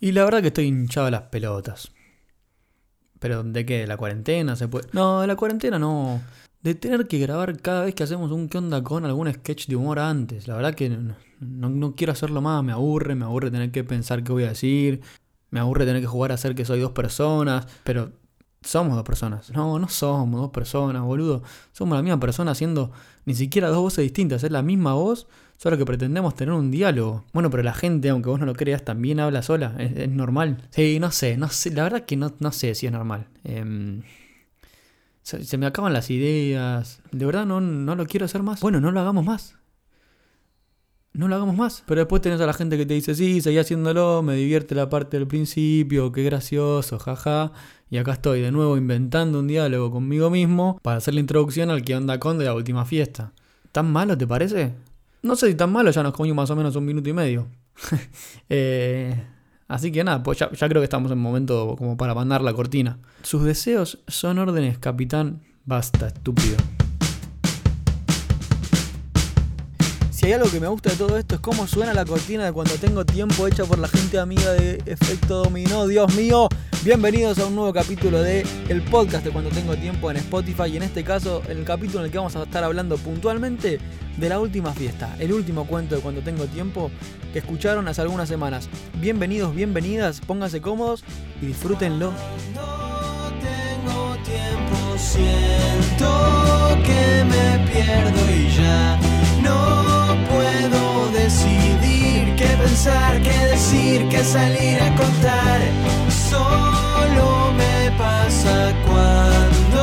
Y la verdad que estoy hinchado a las pelotas. ¿Pero de qué? ¿De la cuarentena? ¿Se puede? No, de la cuarentena no. De tener que grabar cada vez que hacemos un qué onda con algún sketch de humor antes. La verdad que no, no quiero hacerlo más, me aburre, me aburre tener que pensar qué voy a decir. Me aburre tener que jugar a hacer que soy dos personas. Pero somos dos personas. No, no somos dos personas, boludo. Somos la misma persona haciendo ni siquiera dos voces distintas. Es la misma voz, solo que pretendemos tener un diálogo. Bueno, pero la gente, aunque vos no lo creas, también habla sola. Es, normal. Sí, no sé, no sé. La verdad que no, no sé si es normal. Em, se, me acaban las ideas. De verdad no, no lo quiero hacer más. Bueno, no lo hagamos más no lo hagamos más. Pero después tenés a la gente que te dice, sí, seguí haciéndolo, me divierte la parte del principio, qué gracioso, jaja. Y acá estoy de nuevo inventando un diálogo conmigo mismo para hacer la introducción al que onda con de la última fiesta. ¿Tan malo te parece? No sé si tan malo, ya nos comió más o menos un minuto y medio. Eh, así que nada, pues ya, ya creo que estamos en momento como para mandar la cortina. Sus deseos son órdenes, capitán. Basta, estúpido. Hay algo que me gusta de todo esto es cómo suena la cortina de cuando tengo tiempo hecha por la gente amiga de Efecto Dominó. Dios mío, bienvenidos a un nuevo capítulo de el podcast de cuando tengo tiempo en Spotify y en este caso el capítulo en el que vamos a estar hablando puntualmente de la última fiesta, el último cuento de cuando tengo tiempo que escucharon hace algunas semanas. Bienvenidos, bienvenidas, pónganse cómodos y disfrútenlo. No tengo tiempo, siento que me pierdo y ya no pensar, qué decir, qué salir a contar. Solo me pasa cuando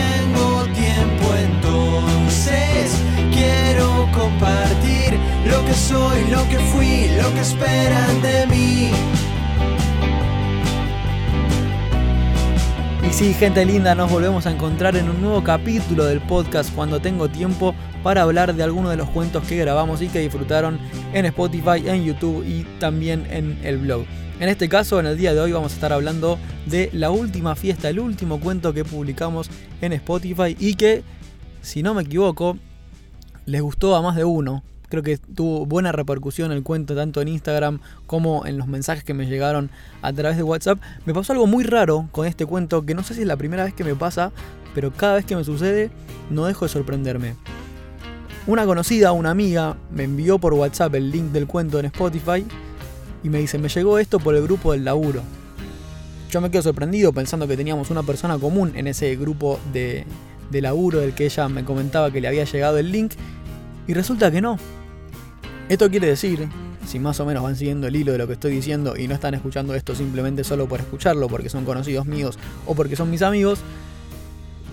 tengo tiempo, entonces quiero compartir lo que soy, lo que fui, lo que esperan de mí. Sí, gente linda, nos volvemos a encontrar en un nuevo capítulo del podcast cuando tengo tiempo para hablar de algunos de los cuentos que grabamos y que disfrutaron en Spotify, en YouTube y también en el blog. En este caso, en el día de hoy vamos a estar hablando de la última fiesta, el último cuento que publicamos en Spotify y que, si no me equivoco, les gustó a más de uno. Creo que tuvo buena repercusión el cuento tanto en Instagram como en los mensajes que me llegaron a través de WhatsApp. Me pasó algo muy raro con este cuento que no sé si es la primera vez que me pasa, pero cada vez que me sucede no dejo de sorprenderme. Una conocida, una amiga, me envió por WhatsApp el link del cuento en Spotify y me dice, me llegó esto por el grupo del laburo. Yo me quedo sorprendido pensando que teníamos una persona común en ese grupo de, laburo del que ella me comentaba que le había llegado el link y resulta que no. Esto quiere decir, si más o menos van siguiendo el hilo de lo que estoy diciendo y no están escuchando esto simplemente solo por escucharlo, porque son conocidos míos o porque son mis amigos,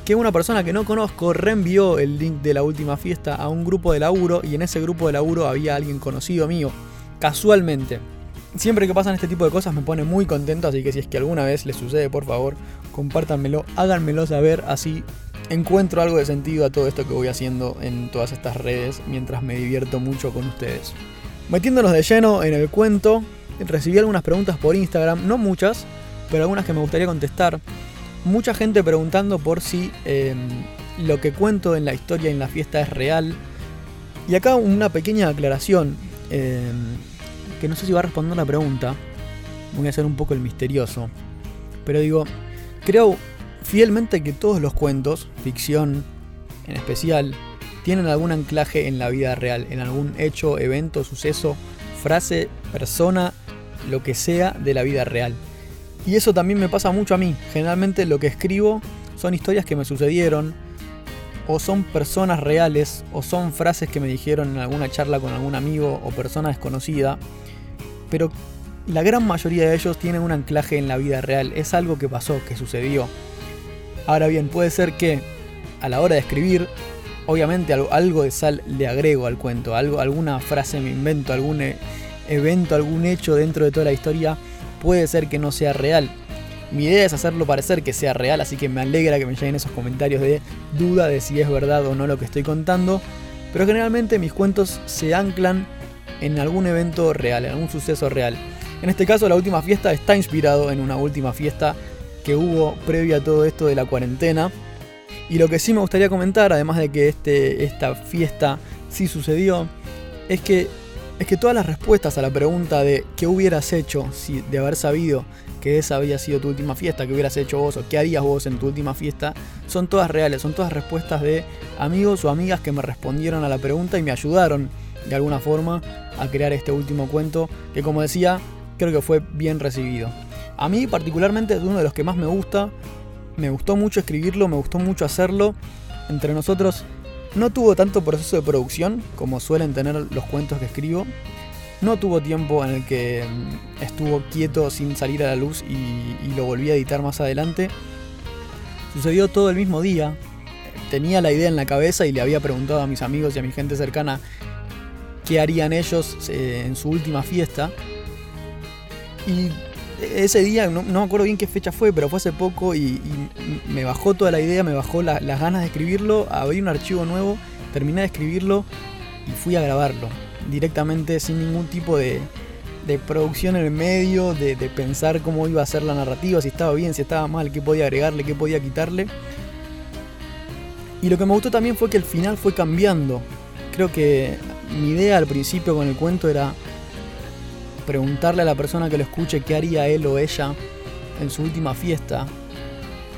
que una persona que no conozco reenvió el link de la última fiesta a un grupo de laburo y en ese grupo de laburo había alguien conocido mío, casualmente. Siempre que pasan este tipo de cosas me pone muy contento, así que si es que alguna vez les sucede, por favor, compártanmelo, háganmelo saber, así encuentro algo de sentido a todo esto que voy haciendo en todas estas redes mientras me divierto mucho con ustedes. Metiéndonos de lleno en el cuento, recibí algunas preguntas por Instagram, no muchas, pero algunas que me gustaría contestar. Mucha gente preguntando por si em, lo que cuento en la historia en la fiesta es real. Y acá una pequeña aclaración, em, que no sé si va a responder la pregunta, voy a hacer un poco el misterioso, pero digo, creo fielmente que todos los cuentos, ficción en especial, tienen algún anclaje en la vida real, en algún hecho, evento, suceso, frase, persona, lo que sea de la vida real. Y eso también me pasa mucho a mí. Generalmente lo que escribo son historias que me sucedieron, o son personas reales, o son frases que me dijeron en alguna charla con algún amigo o persona desconocida, pero la gran mayoría de ellos tienen un anclaje en la vida real, es algo que pasó, que sucedió. Ahora bien, puede ser que a la hora de escribir, obviamente algo de sal le agrego al cuento, algo, alguna frase me invento, algún e, evento, algún hecho dentro de toda la historia, puede ser que no sea real. Mi idea es hacerlo parecer que sea real, así que me alegra que me lleguen esos comentarios de duda de si es verdad o no lo que estoy contando. Pero generalmente mis cuentos se anclan en algún evento real, en algún suceso real. En este caso, la última fiesta está inspirado en una última fiesta que hubo previo a todo esto de la cuarentena. Y lo que sí me gustaría comentar, además de que este, esta fiesta sí sucedió, es que es que todas las respuestas a la pregunta de qué hubieras hecho si de haber sabido que esa había sido tu última fiesta, qué hubieras hecho vos o qué harías vos en tu última fiesta, son todas reales, son todas respuestas de amigos o amigas que me respondieron a la pregunta y me ayudaron de alguna forma a crear este último cuento que como decía creo que fue bien recibido. A mí particularmente es uno de los que más me gusta, me gustó mucho escribirlo, me gustó mucho hacerlo. Entre nosotros no tuvo tanto proceso de producción como suelen tener los cuentos que escribo. No tuvo tiempo en el que mm, estuvo quieto sin salir a la luz y, lo volví a editar más adelante. Sucedió todo el mismo día. Tenía la idea en la cabeza y le había preguntado a mis amigos y a mi gente cercana qué harían ellos eh, en su última fiesta. Y ese día, no, me acuerdo bien qué fecha fue, pero fue hace poco y, me bajó toda la idea, me bajó las ganas de escribirlo, abrí un archivo nuevo, terminé de escribirlo y fui a grabarlo directamente sin ningún tipo de, producción en el medio, de, de, pensar cómo iba a ser la narrativa, si estaba bien, si estaba mal, qué podía agregarle, qué podía quitarle. Y lo que me gustó también fue que el final fue cambiando. Creo que mi idea al principio con el cuento era preguntarle a la persona que lo escuche qué haría él o ella en su última fiesta.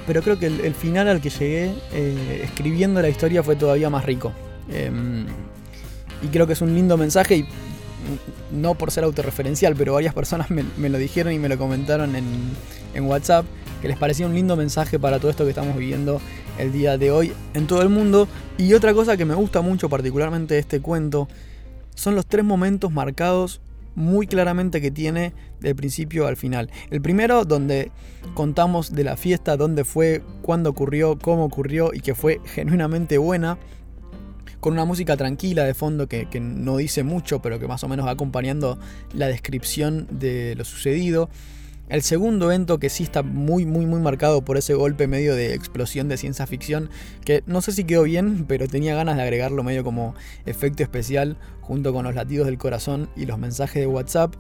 Pero creo que el, final al que llegué eh, escribiendo la historia fue todavía más rico. Em, y creo que es un lindo mensaje y no por ser autorreferencial, pero varias personas me, lo dijeron y me lo comentaron en, en, WhatsApp, que les parecía un lindo mensaje para todo esto que estamos viviendo el día de hoy en todo el mundo. Y otra cosa que me gusta mucho particularmente de este cuento son los tres momentos marcados muy claramente que tiene del principio al final. El primero donde contamos de la fiesta, dónde fue, cuándo ocurrió, cómo ocurrió y que fue genuinamente buena, con una música tranquila de fondo que, que no dice mucho, pero que más o menos va acompañando la descripción de lo sucedido. El segundo evento que sí está muy muy muy marcado por ese golpe medio de explosión de ciencia ficción, que no sé si quedó bien, pero tenía ganas de agregarlo medio como efecto especial junto con los latidos del corazón y los mensajes de WhatsApp,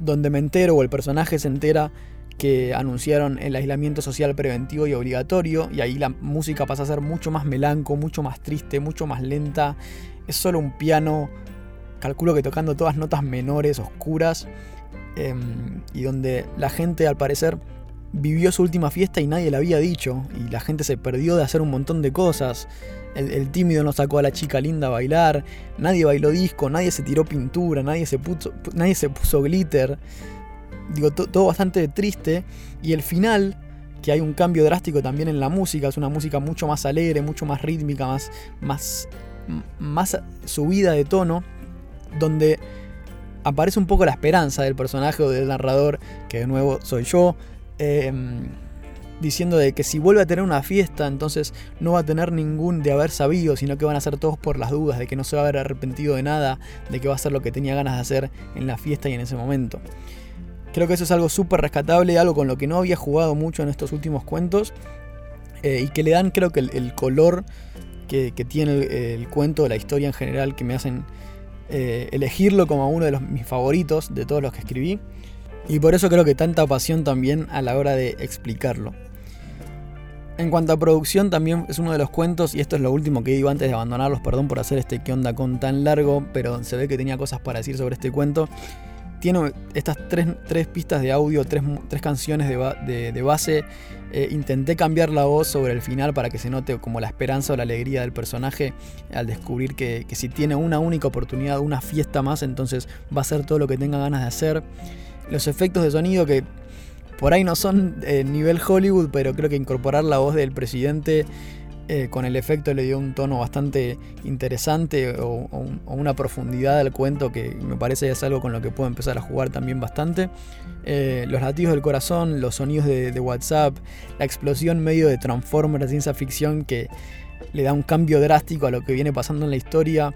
donde me entero o el personaje se entera que anunciaron el aislamiento social preventivo y obligatorio, y ahí la música pasa a ser mucho más melanco, mucho más triste, mucho más lenta, es solo un piano, calculo que tocando todas notas menores, oscuras, Em, y donde la gente al parecer vivió su última fiesta y nadie le había dicho, y la gente se perdió de hacer un montón de cosas. El, tímido no sacó a la chica linda a bailar, nadie bailó disco, nadie se tiró pintura, nadie se puso, nadie se puso glitter. Digo, todo bastante triste. Y el final, que hay un cambio drástico también en la música, es una música mucho más alegre, mucho más rítmica, más, más, más subida de tono, donde aparece un poco la esperanza del personaje o del narrador, que de nuevo soy yo, em, diciendo de que si vuelve a tener una fiesta, entonces no va a tener ningún de haber sabido, sino que van a ser todos por las dudas, de que no se va a haber arrepentido de nada, de que va a hacer lo que tenía ganas de hacer en la fiesta y en ese momento. Creo que eso es algo súper rescatable, algo con lo que no había jugado mucho en estos últimos cuentos, eh, y que le dan creo que el, color que, tiene el, el cuento, la historia en general, que me hacen eh, elegirlo como uno de los, mis favoritos de todos los que escribí. Y por eso creo que tanta pasión también a la hora de explicarlo. En cuanto a producción, también es uno de los cuentos, y esto es lo último que digo antes de abandonarlos, perdón por hacer este que onda con tan largo, pero se ve que tenía cosas para decir sobre este cuento. Tiene estas tres, pistas de audio, tres, canciones de base eh, intenté cambiar la voz sobre el final para que se note como la esperanza o la alegría del personaje al descubrir que, si tiene una única oportunidad, una fiesta más, entonces va a hacer todo lo que tenga ganas de hacer. Los efectos de sonido que por ahí no son eh, nivel Hollywood, pero creo que incorporar la voz del presidente eh, con el efecto le dio un tono bastante interesante o, una profundidad al cuento que me parece es algo con lo que puedo empezar a jugar también bastante. Eh, los latidos del corazón, los sonidos de, WhatsApp, la explosión medio de Transformers ciencia ficción que le da un cambio drástico a lo que viene pasando en la historia.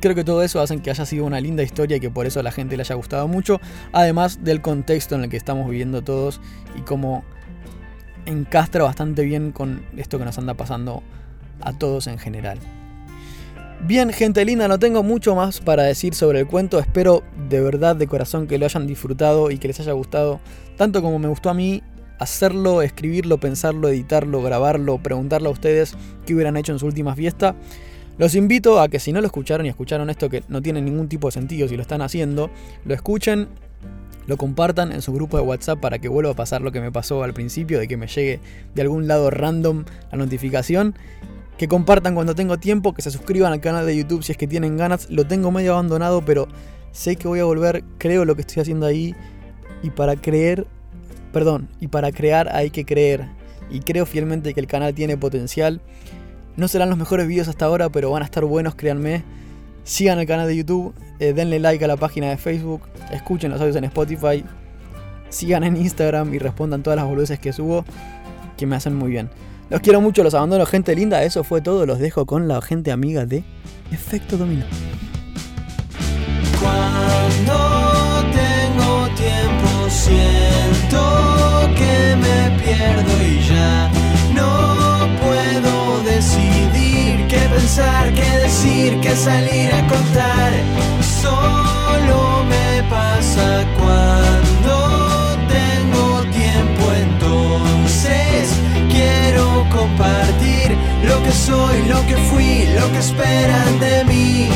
Creo que todo eso hace que haya sido una linda historia y que por eso a la gente le haya gustado mucho, además del contexto en el que estamos viviendo todos y cómo encastra bastante bien con esto que nos anda pasando a todos en general. Bien, gente linda, no tengo mucho más para decir sobre el cuento. Espero de verdad, de corazón, que lo hayan disfrutado y que les haya gustado tanto como me gustó a mí hacerlo, escribirlo, pensarlo, editarlo, grabarlo, preguntarle a ustedes qué hubieran hecho en su última fiesta. Los invito a que si no lo escucharon y escucharon esto que no tiene ningún tipo de sentido si lo están haciendo, lo escuchen, lo compartan en su grupo de WhatsApp para que vuelva a pasar lo que me pasó al principio, de que me llegue de algún lado random la notificación. Que compartan cuando tengo tiempo, que se suscriban al canal de YouTube si es que tienen ganas. Lo tengo medio abandonado, pero sé que voy a volver, creo lo que estoy haciendo ahí. Y para creer, perdón, y para crear hay que creer. Y creo fielmente que el canal tiene potencial. No serán los mejores vídeos hasta ahora, pero van a estar buenos, créanme. Sigan el canal de YouTube, eh, denle like a la página de Facebook, escuchen los audios en Spotify, sigan en Instagram y respondan todas las boludeces que subo, que me hacen muy bien. Los quiero mucho, los abandono, gente linda. Eso fue todo. Los dejo con la gente amiga de Efecto Dominó. Cuando tengo tiempo siento que me pierdo y ya no puedo decidir qué pensar, qué decir, qué salir soy, lo que fui, lo que esperan de mí.